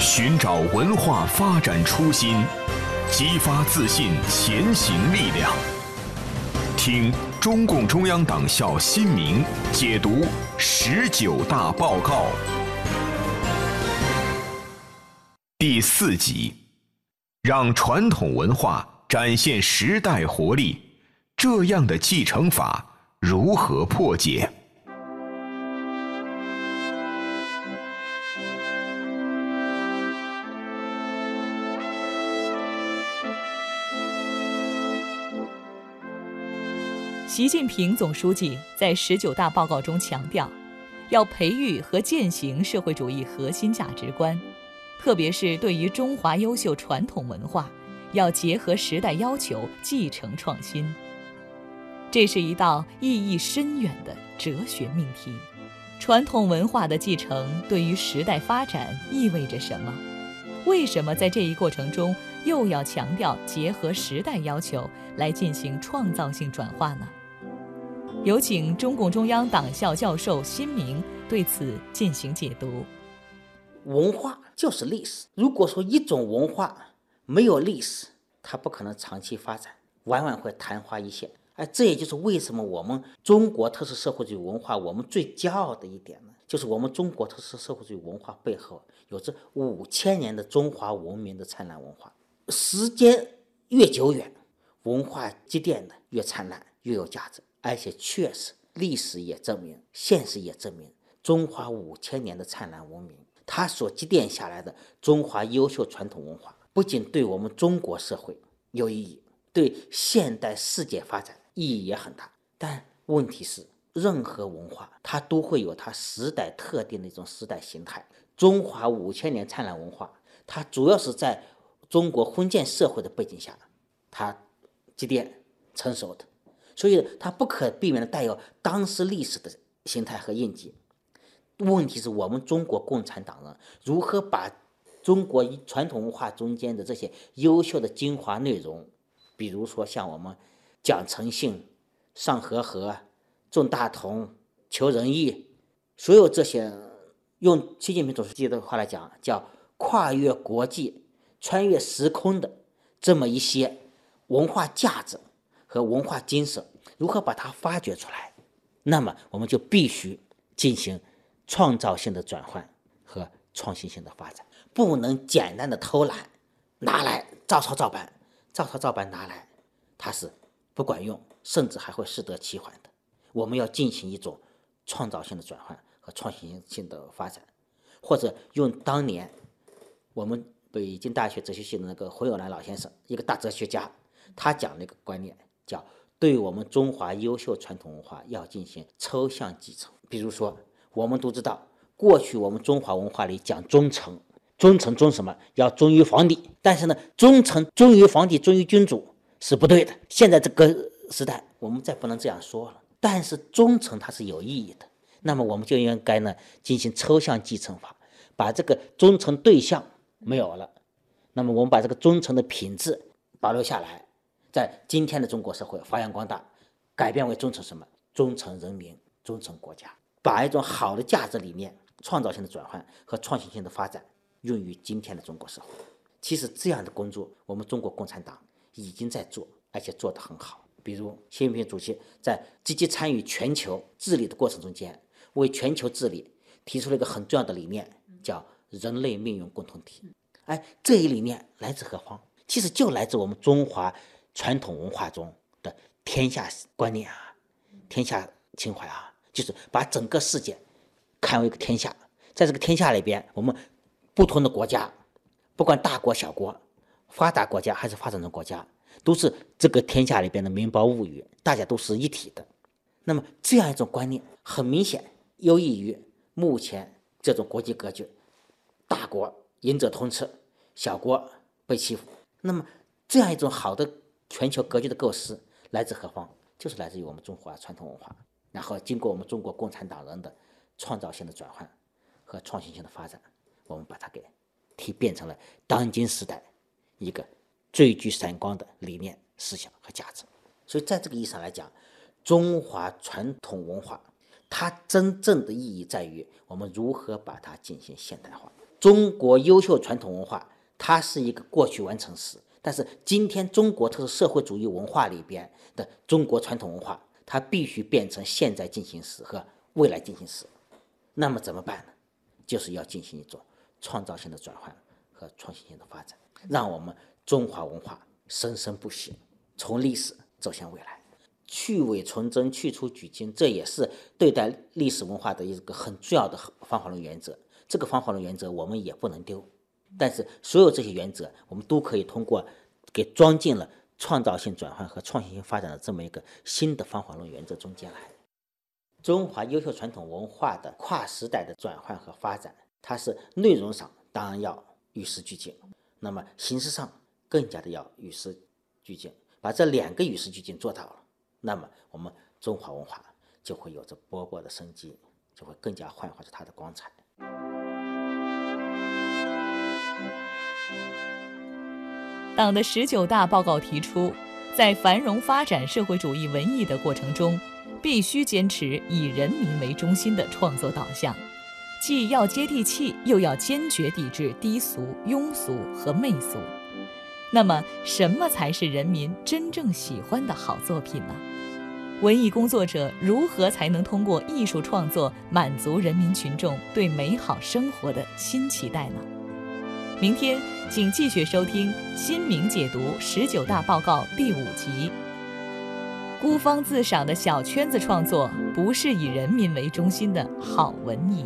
寻找文化发展初心，激发自信前行力量。听中共中央党校新民解读十九大报告第四集，让传统文化展现时代活力，这样的继承法如何破解？习近平总书记在十九大报告中强调，要培育和践行社会主义核心价值观，特别是对于中华优秀传统文化，要结合时代要求，继承创新。这是一道意义深远的哲学命题。传统文化的继承对于时代发展意味着什么？为什么在这一过程中又要强调结合时代要求来进行创造性转化呢？有请中共中央党校教授辛明对此进行解读。文化就是历史。如果说一种文化没有历史，它不可能长期发展，往往会昙花一现。哎，这也就是为什么我们中国特色社会主义文化，我们最骄傲的一点呢，就是我们中国特色社会主义文化背后有着五千年的中华文明的灿烂文化。时间越久远，文化积淀的越灿烂，越有价值。而且确实，历史也证明，现实也证明，中华五千年的灿烂文明，它所积淀下来的中华优秀传统文化，不仅对我们中国社会有意义，对现代世界发展意义也很大。但问题是，任何文化它都会有它时代特定的一种时代形态。中华五千年灿烂文化，它主要是在中国封建社会的背景下，它积淀成熟的。所以它不可避免的带有当时历史的形态和印记。问题是我们中国共产党人如何把中国传统文化中间的这些优秀的精华内容，比如说像我们讲诚信、上和和、重大同、求仁义，所有这些，用习近平总书记的话来讲，叫跨越国际、穿越时空的这么一些文化价值。和文化精神如何把它发掘出来？那么我们就必须进行创造性的转换和创新性的发展，不能简单的偷懒，拿来照抄照搬，照抄照搬拿来，它是不管用，甚至还会适得其反的。我们要进行一种创造性的转换和创新性的发展，或者用当年我们北京大学哲学系的那个胡友兰老先生，一个大哲学家，他讲那个观念。叫对我们中华优秀传统文化要进行抽象继承。比如说，我们都知道，过去我们中华文化里讲忠诚，忠诚忠什么？要忠于皇帝。但是呢，忠诚忠于皇帝、忠于君主是不对的。现在这个时代，我们再不能这样说了。但是忠诚它是有意义的，那么我们就应该呢进行抽象继承法，把这个忠诚对象没有了，那么我们把这个忠诚的品质保留下来。在今天的中国社会发扬光大，改变为忠诚什么？忠诚人民，忠诚国家，把一种好的价值理念、创造性的转换和创新性的发展用于今天的中国社会。其实这样的工作，我们中国共产党已经在做，而且做得很好。比如，习近平主席在积极参与全球治理的过程中间，为全球治理提出了一个很重要的理念，叫人类命运共同体。哎，这一理念来自何方？其实就来自我们中华。传统文化中的天下观念啊，天下情怀啊，就是把整个世界看为一个天下，在这个天下里边，我们不同的国家，不管大国小国，发达国家还是发展中国家，都是这个天下里边的民胞物语，大家都是一体的。那么这样一种观念，很明显有益于目前这种国际格局，大国赢者通吃，小国被欺负。那么这样一种好的。全球格局的构思来自何方？就是来自于我们中华传统文化，然后经过我们中国共产党人的创造性的转换和创新性的发展，我们把它给提变成了当今时代一个最具闪光的理念、思想和价值。所以，在这个意义上来讲，中华传统文化它真正的意义在于我们如何把它进行现代化。中国优秀传统文化，它是一个过去完成时，但是今天中国特色社会主义文化里边的中国传统文化，它必须变成现在进行时和未来进行时。那么怎么办呢？就是要进行一种创造性的转换和创新性的发展，让我们中华文化生生不息，从历史走向未来。去伪存真，去粗取精，这也是对待历史文化的一个很重要的方法论原则。这个方法论原则我们也不能丢。但是所有这些原则，我们都可以通过给装进了创造性转换和创新性发展的这么一个新的方法论原则中间来。中华优秀传统文化的跨时代的转换和发展，它是内容上当然要与时俱进，那么形式上更加的要与时俱进。把这两个与时俱进做到了，那么我们中华文化就会有着勃勃的生机，就会更加焕发着它的光彩。党的十九大报告提出，在繁荣发展社会主义文艺的过程中。必须坚持以人民为中心的创作导向，既要接地气，又要坚决抵制低俗、庸俗和媚俗。那么，什么才是人民真正喜欢的好作品呢？文艺工作者如何才能通过艺术创作满足人民群众对美好生活的新期待呢？明天，请继续收听《新明解读十九大报告》第五集。孤芳自赏的小圈子创作，不是以人民为中心的好文艺。